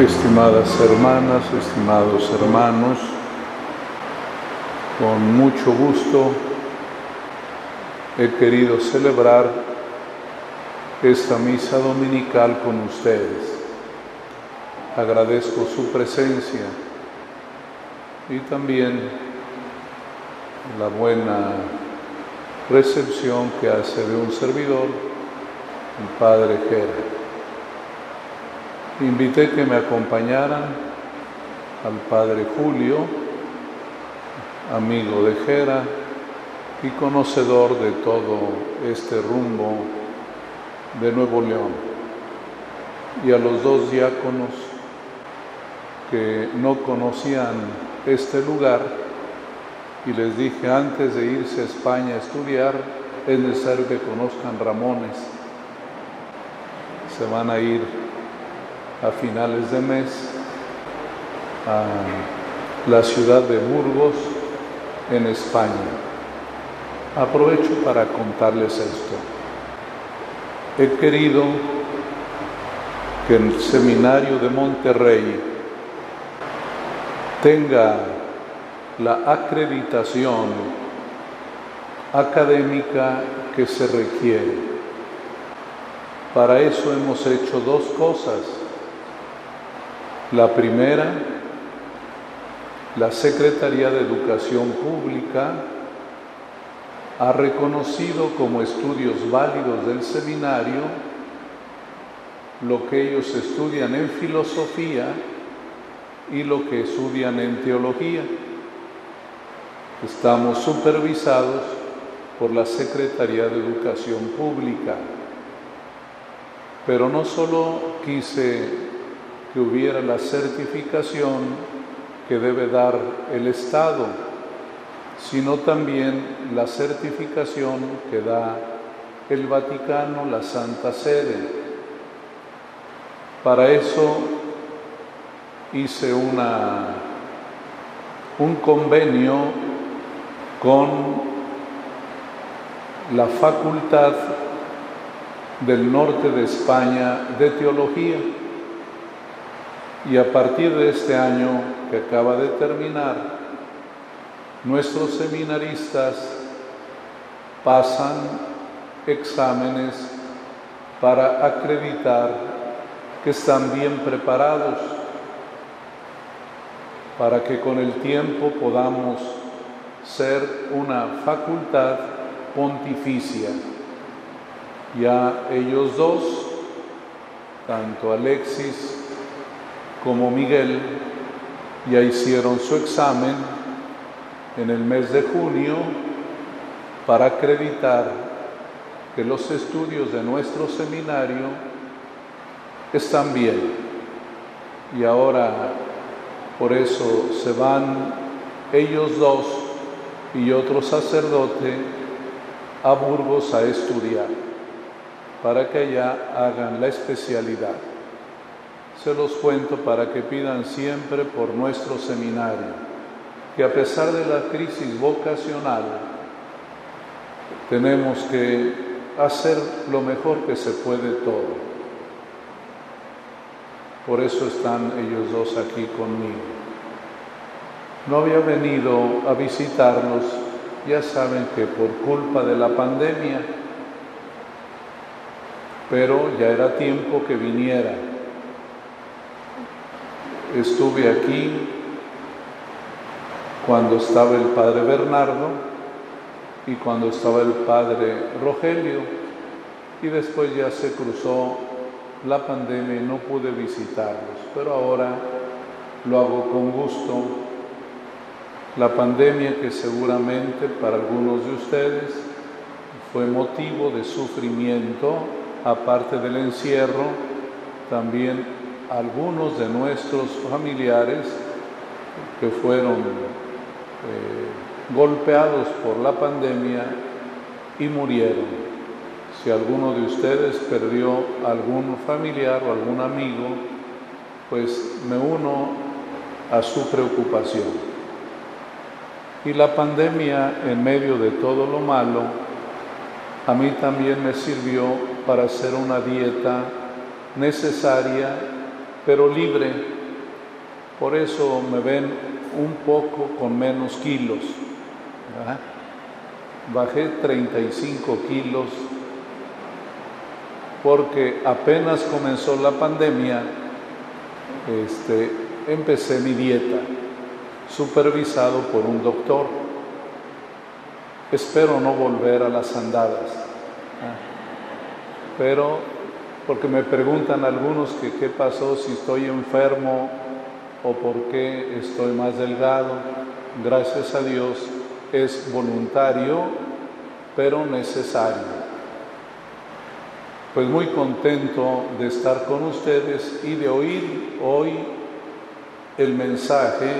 Estimadas hermanas, estimados hermanos, con mucho gusto he querido celebrar esta misa dominical con ustedes. Agradezco su presencia y también la buena recepción que hace de un servidor, el Padre Jera invité que me acompañaran al padre Julio, amigo de Jera y conocedor de todo este rumbo de Nuevo León, y a los dos diáconos que no conocían este lugar, y les dije antes de irse a España a estudiar, es necesario que conozcan Ramones, se van a ir a finales de mes a la ciudad de Burgos, en España. Aprovecho para contarles esto. He querido que el seminario de Monterrey tenga la acreditación académica que se requiere. Para eso hemos hecho dos cosas. La primera, la Secretaría de Educación Pública ha reconocido como estudios válidos del seminario lo que ellos estudian en filosofía y lo que estudian en teología. Estamos supervisados por la Secretaría de Educación Pública. Pero no solo quise que hubiera la certificación que debe dar el Estado, sino también la certificación que da el Vaticano, la Santa Sede. Para eso hice una, un convenio con la Facultad del Norte de España de Teología y a partir de este año que acaba de terminar, nuestros seminaristas pasan exámenes para acreditar que están bien preparados, para que con el tiempo podamos ser una facultad pontificia. Ya ellos dos, tanto Alexis como Miguel ya hicieron su examen en el mes de junio para acreditar que los estudios de nuestro seminario están bien. Y ahora por eso se van ellos dos y otro sacerdote a Burgos a estudiar para que allá hagan la especialidad. Se los cuento para que pidan siempre por nuestro seminario, que a pesar de la crisis vocacional, tenemos que hacer lo mejor que se puede todo. Por eso están ellos dos aquí conmigo. No había venido a visitarlos, ya saben que por culpa de la pandemia, pero ya era tiempo que viniera estuve aquí cuando estaba el padre Bernardo y cuando estaba el padre Rogelio y después ya se cruzó la pandemia y no pude visitarlos, pero ahora lo hago con gusto. La pandemia que seguramente para algunos de ustedes fue motivo de sufrimiento, aparte del encierro, también algunos de nuestros familiares que fueron eh, golpeados por la pandemia y murieron. Si alguno de ustedes perdió algún familiar o algún amigo, pues me uno a su preocupación. Y la pandemia, en medio de todo lo malo, a mí también me sirvió para hacer una dieta necesaria pero libre Por eso me ven un poco con menos kilos. Bajé 35 kilos porque apenas comenzó la pandemia, este, empecé mi dieta, supervisado por un doctor. Espero no volver a las andadas, pero porque me preguntan algunos que qué pasó si estoy enfermo o por qué estoy más delgado. Gracias a Dios es voluntario, pero necesario. Pues muy contento de estar con ustedes y de oír hoy el mensaje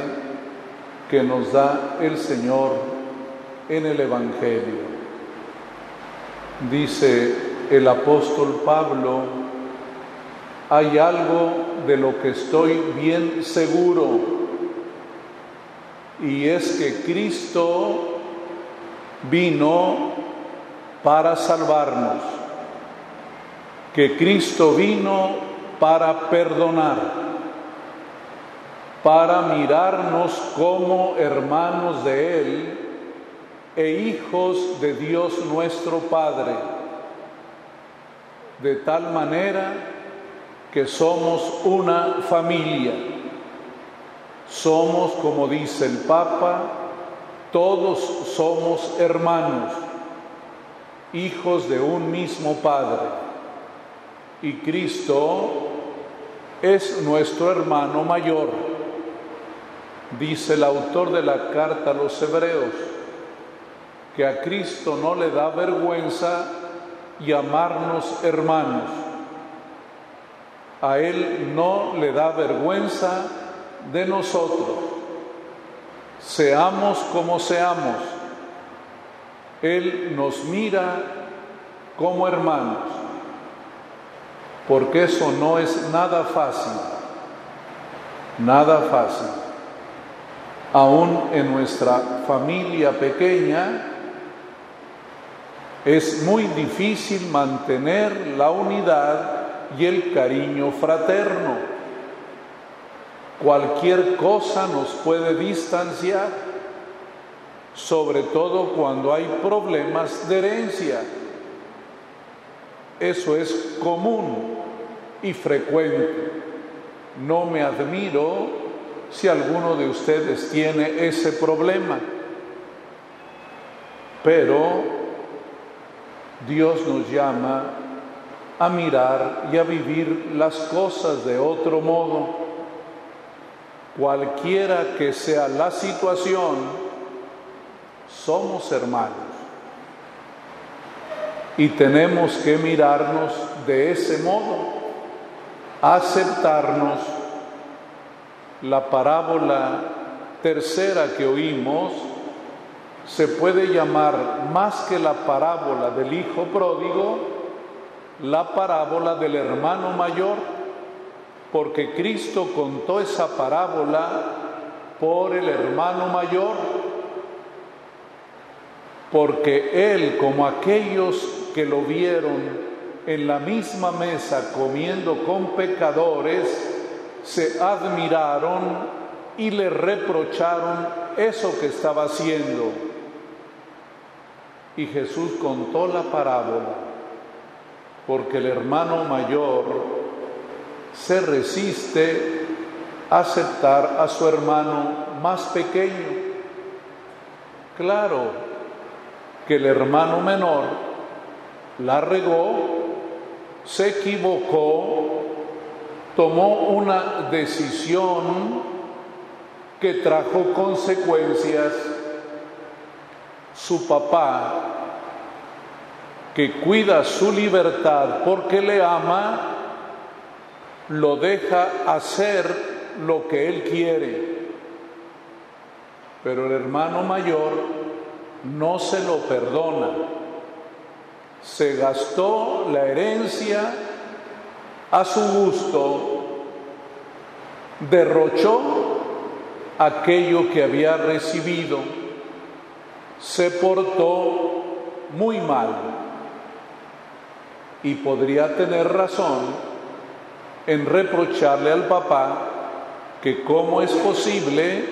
que nos da el Señor en el Evangelio. Dice el apóstol Pablo, hay algo de lo que estoy bien seguro, y es que Cristo vino para salvarnos, que Cristo vino para perdonar, para mirarnos como hermanos de Él e hijos de Dios nuestro Padre, de tal manera que somos una familia. Somos, como dice el Papa, todos somos hermanos, hijos de un mismo Padre. Y Cristo es nuestro hermano mayor, dice el autor de la carta a los hebreos, que a Cristo no le da vergüenza llamarnos hermanos a Él no le da vergüenza de nosotros. Seamos como seamos. Él nos mira como hermanos, porque eso no es nada fácil, nada fácil. Aún en nuestra familia pequeña es muy difícil mantener la unidad y el cariño fraterno. Cualquier cosa nos puede distanciar, sobre todo cuando hay problemas de herencia. Eso es común y frecuente. No me admiro si alguno de ustedes tiene ese problema, pero Dios nos llama a mirar y a vivir las cosas de otro modo. Cualquiera que sea la situación, somos hermanos. Y tenemos que mirarnos de ese modo, aceptarnos. La parábola tercera que oímos se puede llamar más que la parábola del Hijo pródigo, la parábola del hermano mayor, porque Cristo contó esa parábola por el hermano mayor, porque él, como aquellos que lo vieron en la misma mesa comiendo con pecadores, se admiraron y le reprocharon eso que estaba haciendo. Y Jesús contó la parábola porque el hermano mayor se resiste a aceptar a su hermano más pequeño. Claro que el hermano menor la regó, se equivocó, tomó una decisión que trajo consecuencias. Su papá que cuida su libertad porque le ama, lo deja hacer lo que él quiere. Pero el hermano mayor no se lo perdona. Se gastó la herencia a su gusto, derrochó aquello que había recibido, se portó muy mal y podría tener razón en reprocharle al papá que cómo es posible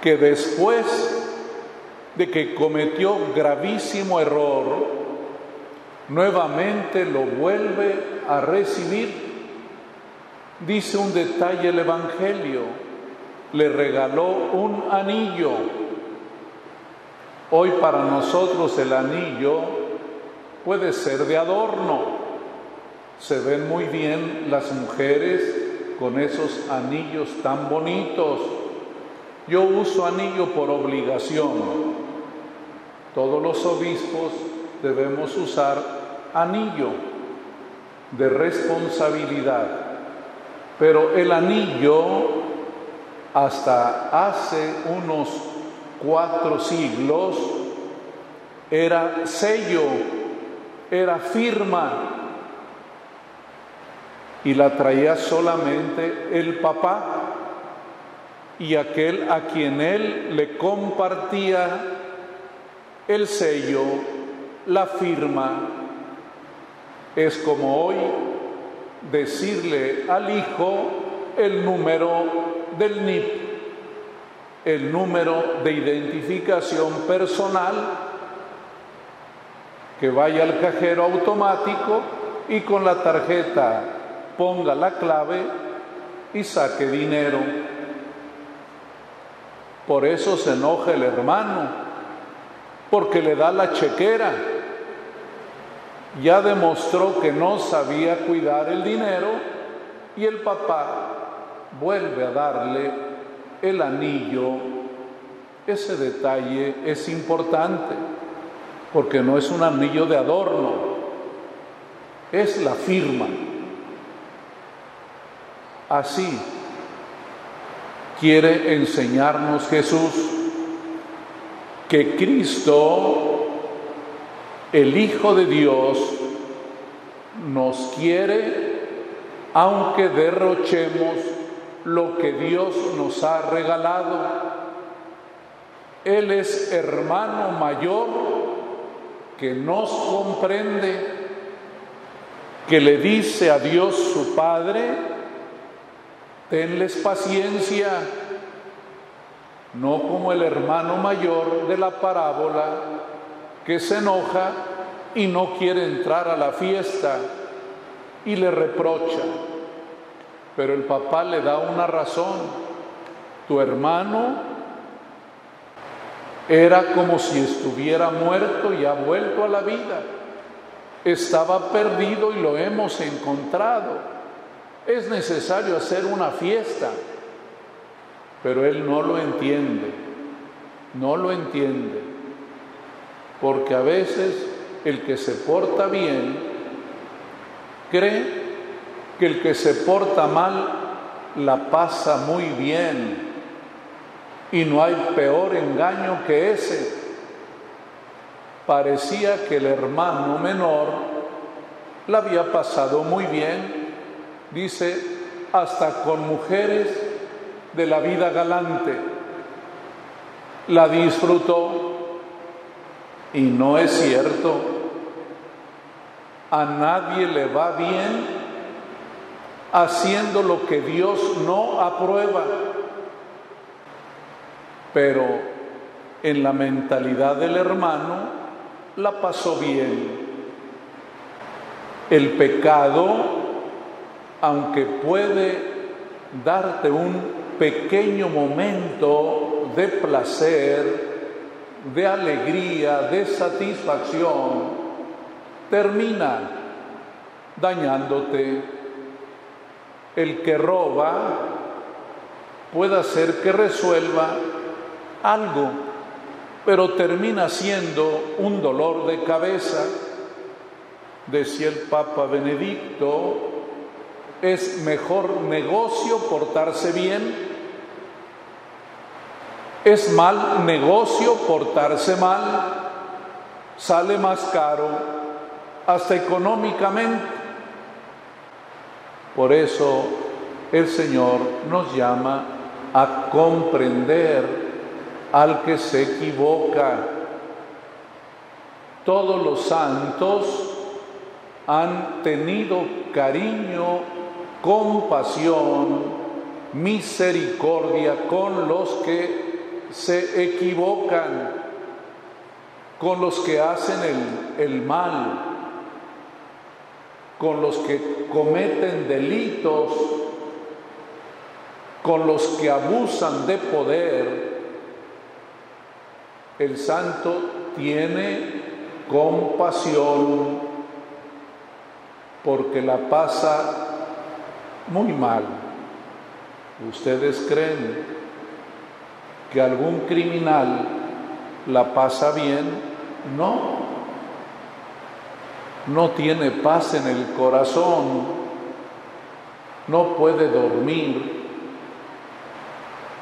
que después de que cometió gravísimo error, nuevamente lo vuelve a recibir. Dice un detalle el Evangelio, le regaló un anillo. Hoy para nosotros el anillo puede ser de adorno. Se ven muy bien las mujeres con esos anillos tan bonitos. Yo uso anillo por obligación. Todos los obispos debemos usar anillo de responsabilidad. Pero el anillo hasta hace unos cuatro siglos era sello, era firma y la traía solamente el papá y aquel a quien él le compartía el sello, la firma. Es como hoy decirle al hijo el número del NIP, el número de identificación personal, que vaya al cajero automático y con la tarjeta ponga la clave y saque dinero. Por eso se enoja el hermano, porque le da la chequera. Ya demostró que no sabía cuidar el dinero y el papá vuelve a darle el anillo. Ese detalle es importante, porque no es un anillo de adorno, es la firma. Así quiere enseñarnos Jesús que Cristo, el Hijo de Dios, nos quiere aunque derrochemos lo que Dios nos ha regalado. Él es hermano mayor que nos comprende, que le dice a Dios su Padre, Tenles paciencia, no como el hermano mayor de la parábola que se enoja y no quiere entrar a la fiesta y le reprocha. Pero el papá le da una razón. Tu hermano era como si estuviera muerto y ha vuelto a la vida. Estaba perdido y lo hemos encontrado es necesario hacer una fiesta, pero él no lo entiende, no lo entiende, porque a veces el que se porta bien cree que el que se porta mal la pasa muy bien y no hay peor engaño que ese. Parecía que el hermano menor la había pasado muy bien dice, hasta con mujeres de la vida galante. La disfrutó y no es cierto. A nadie le va bien haciendo lo que Dios no aprueba. Pero en la mentalidad del hermano la pasó bien. El pecado aunque puede darte un pequeño momento de placer, de alegría, de satisfacción, termina dañándote. El que roba puede hacer que resuelva algo, pero termina siendo un dolor de cabeza. Decía el Papa Benedicto, es mejor negocio portarse bien, es mal negocio portarse mal, sale más caro, hasta económicamente. Por eso el Señor nos llama a comprender al que se equivoca. Todos los santos han tenido cariño compasión misericordia con los que se equivocan, con los que hacen el, mal, con los que cometen delitos, con los que abusan de poder, el santo tiene compasión porque la pasa muy mal. ¿Ustedes creen que algún criminal la pasa bien? No. No tiene paz en el corazón, no puede dormir.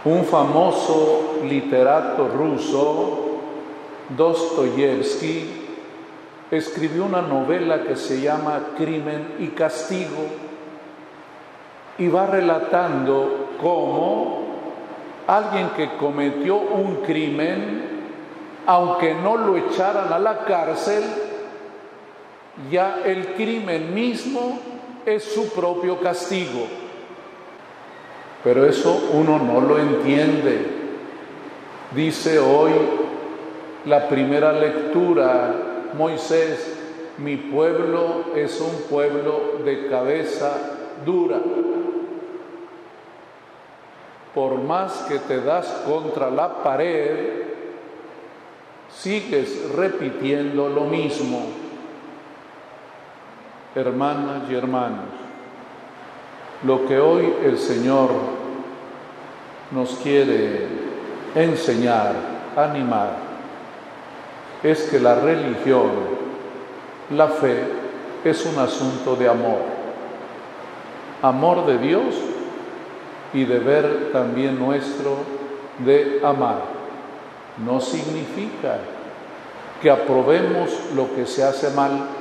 Un famoso literato ruso, Dostoyevsky, escribió una novela que se llama Crimen y Castigo y va relatando cómo alguien que cometió un crimen, aunque no lo echaran a la cárcel, ya el crimen mismo es su propio castigo. Pero eso uno no lo entiende. Dice hoy la primera lectura, Moisés, mi pueblo es un pueblo de cabeza dura. Por más que te das contra la pared, sigues repitiendo lo mismo. Hermanas y hermanos, lo que hoy el Señor nos quiere enseñar, animar, es que la religión, la fe, es un asunto de amor. Amor de Dios y deber también nuestro de amar. No significa que aprobemos lo que se hace mal.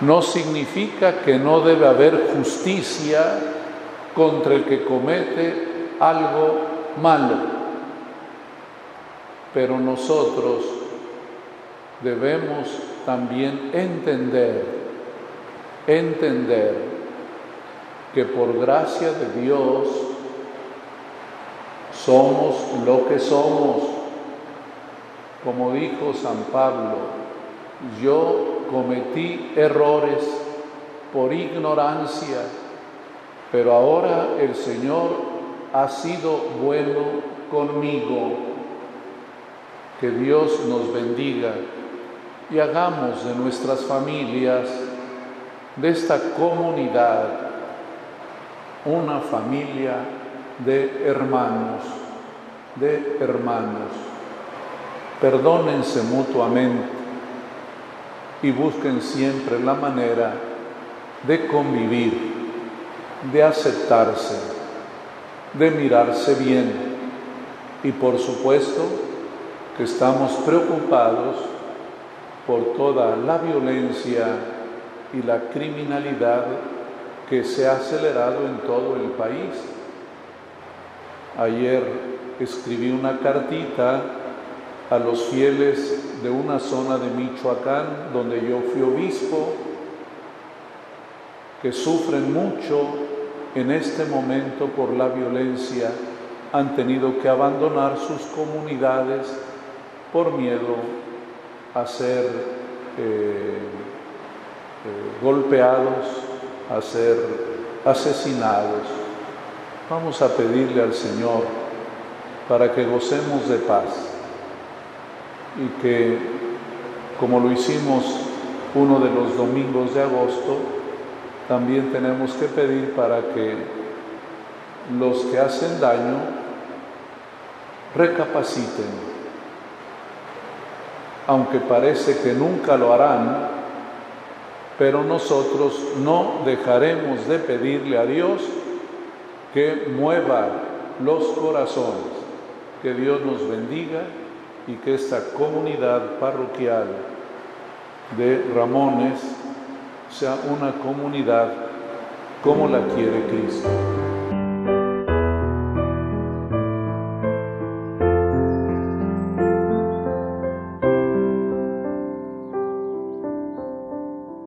No significa que no debe haber justicia contra el que comete algo malo. Pero nosotros debemos también entender, entender que por gracia de Dios somos lo que somos. Como dijo San Pablo, yo cometí errores por ignorancia, pero ahora el Señor ha sido bueno conmigo. Que Dios nos bendiga y hagamos de nuestras familias, de esta comunidad, una familia de hermanos, de hermanos. Perdónense mutuamente y busquen siempre la manera de convivir, de aceptarse, de mirarse bien y por supuesto que estamos preocupados por toda la violencia y la criminalidad que se ha acelerado en todo el país. Ayer escribí una cartita a los fieles de una zona de Michoacán donde yo fui obispo, que sufren mucho en este momento por la violencia, han tenido que abandonar sus comunidades por miedo a ser eh, eh, golpeados, a ser asesinados. Vamos a pedirle al Señor para que gocemos de paz y que, como lo hicimos uno de los domingos de agosto, también tenemos que pedir para que los que hacen daño recapaciten, aunque parece que nunca lo harán, pero nosotros no dejaremos de pedirle a Dios que mueva los corazones, que Dios nos bendiga y que esta comunidad parroquial de Ramones sea una comunidad como la quiere Cristo.